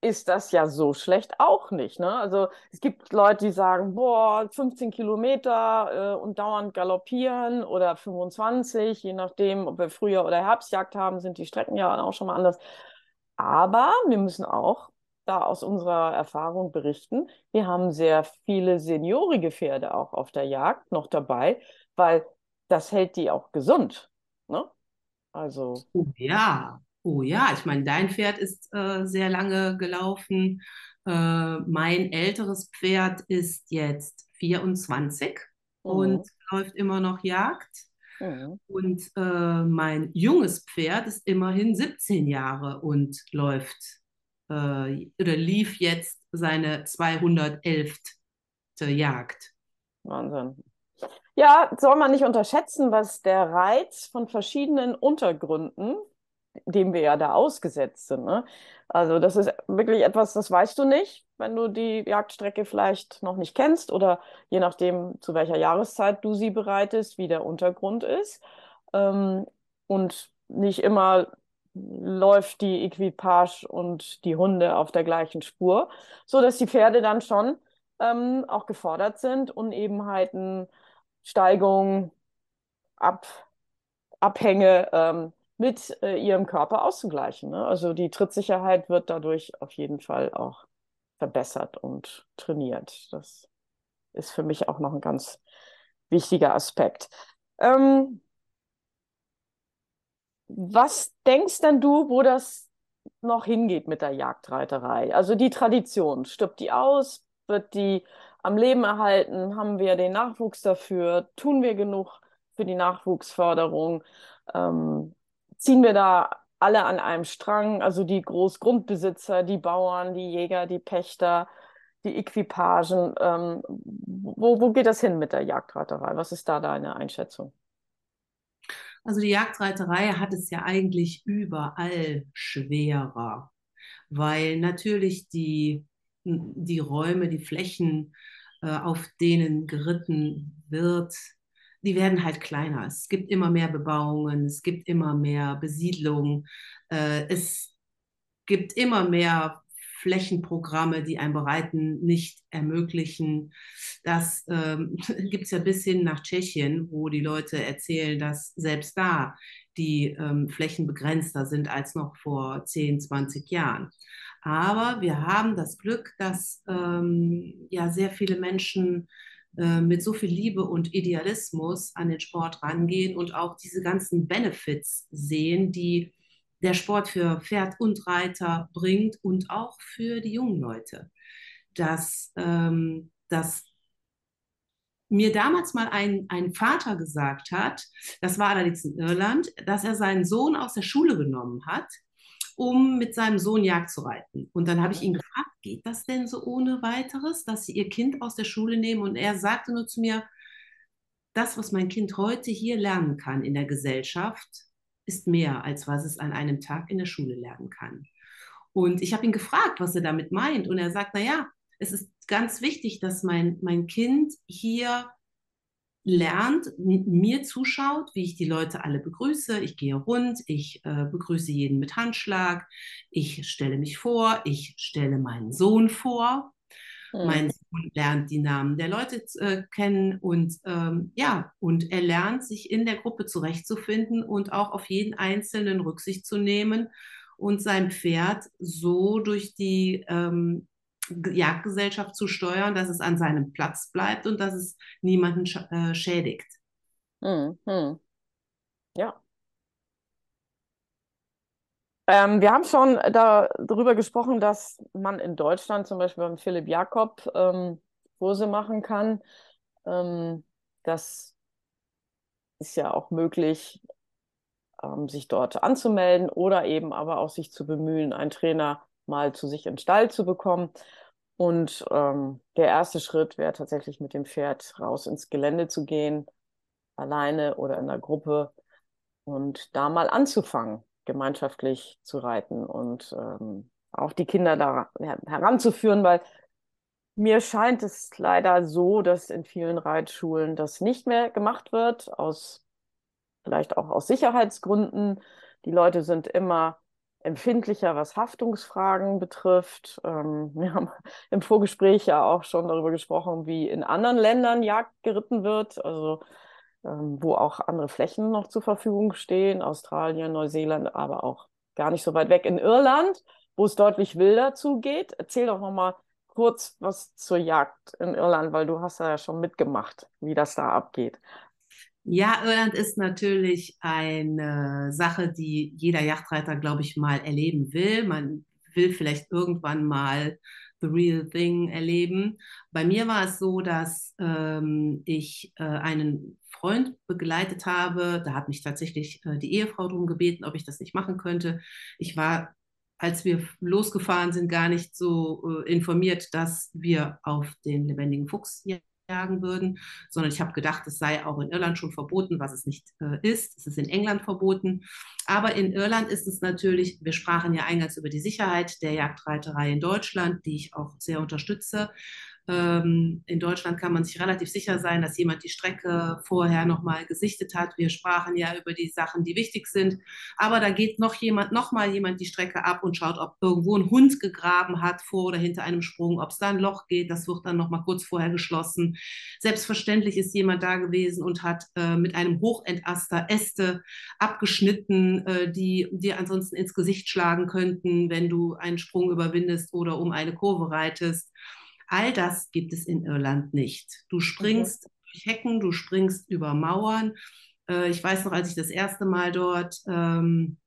ist das ja so schlecht auch nicht. Ne? Also es gibt Leute, die sagen, boah, 15 Kilometer äh, und dauernd galoppieren oder 25, je nachdem, ob wir Frühjahr oder Herbstjagd haben, sind die Strecken ja auch schon mal anders. Aber wir müssen auch da aus unserer Erfahrung berichten. Wir haben sehr viele seniorige Pferde auch auf der Jagd noch dabei, weil das hält die auch gesund. Ne? Also. Oh ja, oh ja. Ich meine, dein Pferd ist äh, sehr lange gelaufen. Äh, mein älteres Pferd ist jetzt 24 mhm. und läuft immer noch Jagd. Mhm. Und äh, mein junges Pferd ist immerhin 17 Jahre und läuft äh, oder lief jetzt seine 211. Jagd. Wahnsinn. Ja, soll man nicht unterschätzen, was der Reiz von verschiedenen Untergründen, dem wir ja da ausgesetzt sind. Ne? Also das ist wirklich etwas, das weißt du nicht, wenn du die Jagdstrecke vielleicht noch nicht kennst oder je nachdem, zu welcher Jahreszeit du sie bereitest, wie der Untergrund ist. Ähm, und nicht immer läuft die Equipage und die Hunde auf der gleichen Spur, so dass die Pferde dann schon ähm, auch gefordert sind, Unebenheiten, Steigungen, Ab Abhänge ähm, mit äh, ihrem Körper auszugleichen. Ne? Also die Trittsicherheit wird dadurch auf jeden Fall auch verbessert und trainiert. Das ist für mich auch noch ein ganz wichtiger Aspekt. Ähm, was denkst denn du, wo das noch hingeht mit der Jagdreiterei? Also die Tradition, stirbt die aus? Wird die am Leben erhalten? Haben wir den Nachwuchs dafür? Tun wir genug für die Nachwuchsförderung? Ähm, ziehen wir da alle an einem Strang? Also die Großgrundbesitzer, die Bauern, die Jäger, die Pächter, die Equipagen. Ähm, wo, wo geht das hin mit der Jagdreiterei? Was ist da deine Einschätzung? Also die Jagdreiterei hat es ja eigentlich überall schwerer, weil natürlich die, die Räume, die Flächen, äh, auf denen geritten wird, die werden halt kleiner. Es gibt immer mehr Bebauungen, es gibt immer mehr Besiedlung, äh, es gibt immer mehr Flächenprogramme, die ein Bereiten nicht ermöglichen. Das ähm, gibt es ja bis hin nach Tschechien, wo die Leute erzählen, dass selbst da die ähm, Flächen begrenzter sind als noch vor 10, 20 Jahren. Aber wir haben das Glück, dass ähm, ja sehr viele Menschen äh, mit so viel Liebe und Idealismus an den Sport rangehen und auch diese ganzen Benefits sehen, die der Sport für Pferd und Reiter bringt und auch für die jungen Leute. Dass, ähm, dass mir damals mal ein, ein Vater gesagt hat, das war allerdings in Irland, dass er seinen Sohn aus der Schule genommen hat, um mit seinem Sohn Jagd zu reiten. Und dann habe ich ihn gefragt, geht das denn so ohne weiteres, dass Sie Ihr Kind aus der Schule nehmen? Und er sagte nur zu mir, das, was mein Kind heute hier lernen kann in der Gesellschaft, ist mehr, als was es an einem Tag in der Schule lernen kann. Und ich habe ihn gefragt, was er damit meint. Und er sagt, naja, es ist ganz wichtig, dass mein, mein Kind hier lernt, mir zuschaut, wie ich die Leute alle begrüße. Ich gehe rund, ich äh, begrüße jeden mit Handschlag, ich stelle mich vor, ich stelle meinen Sohn vor. Mhm. Mein Sohn lernt die Namen der Leute äh, kennen und ähm, ja, und er lernt, sich in der Gruppe zurechtzufinden und auch auf jeden Einzelnen Rücksicht zu nehmen und sein Pferd so durch die ähm, Jagdgesellschaft zu steuern, dass es an seinem Platz bleibt und dass es niemanden sch äh, schädigt. Mhm. Ja. Ähm, wir haben schon da, darüber gesprochen, dass man in Deutschland zum Beispiel beim Philipp Jakob ähm, Kurse machen kann. Ähm, das ist ja auch möglich, ähm, sich dort anzumelden oder eben aber auch sich zu bemühen, einen Trainer mal zu sich in Stall zu bekommen. Und ähm, der erste Schritt wäre tatsächlich mit dem Pferd raus ins Gelände zu gehen, alleine oder in der Gruppe und da mal anzufangen gemeinschaftlich zu reiten und ähm, auch die Kinder da heranzuführen, weil mir scheint es leider so, dass in vielen Reitschulen das nicht mehr gemacht wird, aus vielleicht auch aus Sicherheitsgründen. Die Leute sind immer empfindlicher, was Haftungsfragen betrifft. Ähm, wir haben im Vorgespräch ja auch schon darüber gesprochen, wie in anderen Ländern Jagd geritten wird. Also wo auch andere Flächen noch zur Verfügung stehen, Australien, Neuseeland, aber auch gar nicht so weit weg in Irland, wo es deutlich wilder zugeht. Erzähl doch noch mal kurz was zur Jagd in Irland, weil du hast ja schon mitgemacht, wie das da abgeht. Ja, Irland ist natürlich eine Sache, die jeder Yachtreiter, glaube ich, mal erleben will. Man will vielleicht irgendwann mal the real thing erleben. Bei mir war es so, dass ähm, ich äh, einen Freund begleitet habe. Da hat mich tatsächlich äh, die Ehefrau darum gebeten, ob ich das nicht machen könnte. Ich war, als wir losgefahren sind, gar nicht so äh, informiert, dass wir auf den lebendigen Fuchs jagen würden, sondern ich habe gedacht, es sei auch in Irland schon verboten, was es nicht äh, ist. Es ist in England verboten. Aber in Irland ist es natürlich, wir sprachen ja eingangs über die Sicherheit der Jagdreiterei in Deutschland, die ich auch sehr unterstütze. Ähm, in Deutschland kann man sich relativ sicher sein, dass jemand die Strecke vorher nochmal gesichtet hat. Wir sprachen ja über die Sachen, die wichtig sind. Aber da geht noch jemand, noch mal jemand die Strecke ab und schaut, ob irgendwo ein Hund gegraben hat vor oder hinter einem Sprung, ob es da ein Loch geht. Das wird dann noch mal kurz vorher geschlossen. Selbstverständlich ist jemand da gewesen und hat äh, mit einem Hochentaster Äste abgeschnitten, äh, die dir ansonsten ins Gesicht schlagen könnten, wenn du einen Sprung überwindest oder um eine Kurve reitest. All das gibt es in Irland nicht. Du springst okay. durch Hecken, du springst über Mauern. Äh, ich weiß noch, als ich das erste Mal dort ähm,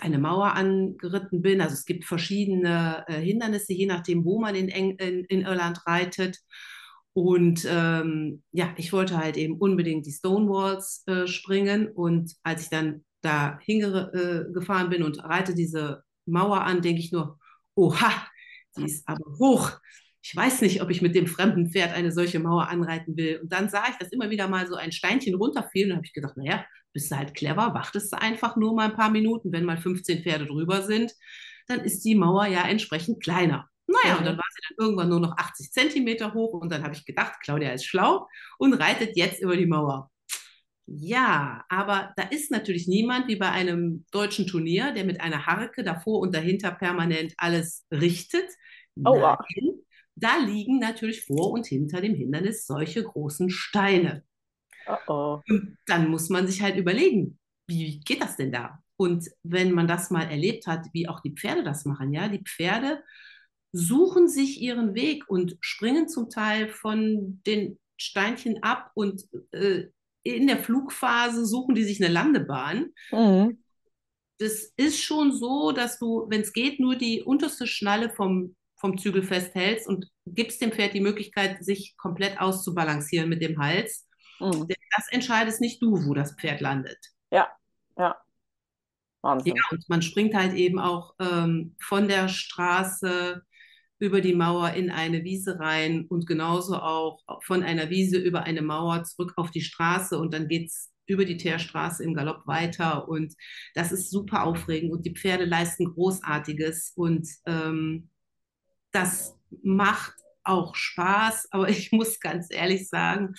eine Mauer angeritten bin. Also es gibt verschiedene äh, Hindernisse, je nachdem, wo man in, in, in Irland reitet. Und ähm, ja, ich wollte halt eben unbedingt die Stonewalls äh, springen. Und als ich dann da hingefahren äh, bin und reite diese Mauer an, denke ich nur, oha, die ist aber hoch ich weiß nicht, ob ich mit dem fremden Pferd eine solche Mauer anreiten will. Und dann sah ich, dass immer wieder mal so ein Steinchen runterfiel. Und habe ich gedacht, naja, bist du halt clever, wartest du einfach nur mal ein paar Minuten. Wenn mal 15 Pferde drüber sind, dann ist die Mauer ja entsprechend kleiner. Naja, und dann war sie dann irgendwann nur noch 80 Zentimeter hoch. Und dann habe ich gedacht, Claudia ist schlau und reitet jetzt über die Mauer. Ja, aber da ist natürlich niemand wie bei einem deutschen Turnier, der mit einer Harke davor und dahinter permanent alles richtet. Oh, Nein, da liegen natürlich vor und hinter dem Hindernis solche großen Steine. Oh oh. Und dann muss man sich halt überlegen, wie geht das denn da? Und wenn man das mal erlebt hat, wie auch die Pferde das machen, ja, die Pferde suchen sich ihren Weg und springen zum Teil von den Steinchen ab und äh, in der Flugphase suchen die sich eine Landebahn. Mhm. Das ist schon so, dass du, wenn es geht, nur die unterste Schnalle vom vom Zügel festhältst und gibst dem Pferd die Möglichkeit, sich komplett auszubalancieren mit dem Hals. Mhm. Denn das entscheidest nicht du, wo das Pferd landet. Ja, ja. Wahnsinn. Ja, und man springt halt eben auch ähm, von der Straße über die Mauer in eine Wiese rein und genauso auch von einer Wiese über eine Mauer zurück auf die Straße und dann geht es über die Teerstraße im Galopp weiter und das ist super aufregend und die Pferde leisten Großartiges und ähm, das macht auch Spaß, aber ich muss ganz ehrlich sagen,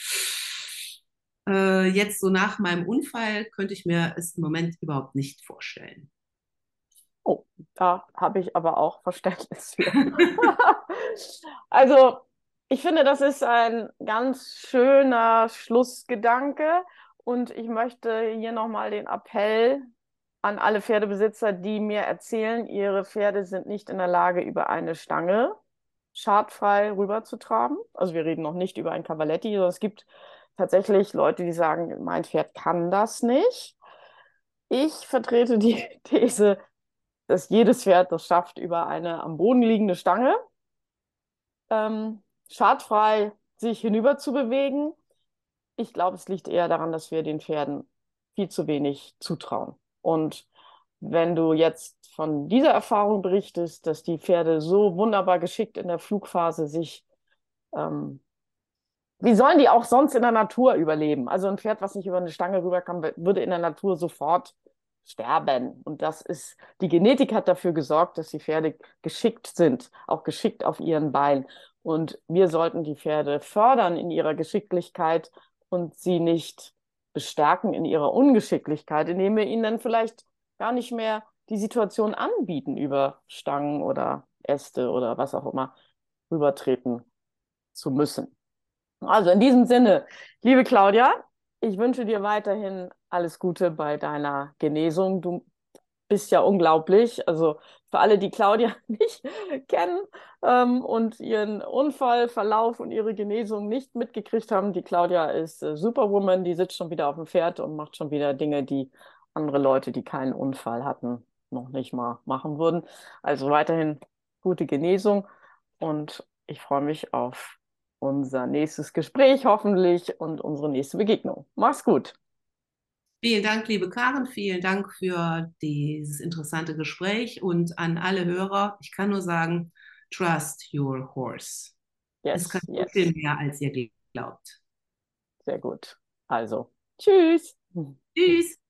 äh, jetzt so nach meinem Unfall könnte ich mir es im Moment überhaupt nicht vorstellen. Oh, da habe ich aber auch Verständnis für. also, ich finde, das ist ein ganz schöner Schlussgedanke und ich möchte hier nochmal den Appell an alle Pferdebesitzer, die mir erzählen, ihre Pferde sind nicht in der Lage, über eine Stange schadfrei rüberzutragen. Also wir reden noch nicht über ein Cavaletti, sondern es gibt tatsächlich Leute, die sagen, mein Pferd kann das nicht. Ich vertrete die These, dass jedes Pferd das schafft, über eine am Boden liegende Stange ähm, schadfrei sich hinüber zu bewegen. Ich glaube, es liegt eher daran, dass wir den Pferden viel zu wenig zutrauen. Und wenn du jetzt von dieser Erfahrung berichtest, dass die Pferde so wunderbar geschickt in der Flugphase sich, ähm, wie sollen die auch sonst in der Natur überleben? Also ein Pferd, was nicht über eine Stange rüberkam, würde in der Natur sofort sterben. Und das ist, die Genetik hat dafür gesorgt, dass die Pferde geschickt sind, auch geschickt auf ihren Beinen. Und wir sollten die Pferde fördern in ihrer Geschicklichkeit und sie nicht bestärken in ihrer Ungeschicklichkeit, indem wir ihnen dann vielleicht gar nicht mehr die Situation anbieten, über Stangen oder Äste oder was auch immer rübertreten zu müssen. Also in diesem Sinne, liebe Claudia, ich wünsche dir weiterhin alles Gute bei deiner Genesung. Du bist ja unglaublich. Also für alle, die Claudia nicht kennen ähm, und ihren Unfallverlauf und ihre Genesung nicht mitgekriegt haben, die Claudia ist äh, Superwoman, die sitzt schon wieder auf dem Pferd und macht schon wieder Dinge, die andere Leute, die keinen Unfall hatten, noch nicht mal machen würden. Also weiterhin gute Genesung und ich freue mich auf unser nächstes Gespräch hoffentlich und unsere nächste Begegnung. Mach's gut. Vielen Dank, liebe Karen. Vielen Dank für dieses interessante Gespräch und an alle Hörer. Ich kann nur sagen, trust your horse. Yes, es kann yes. viel mehr, als ihr glaubt. Sehr gut. Also, tschüss. Tschüss.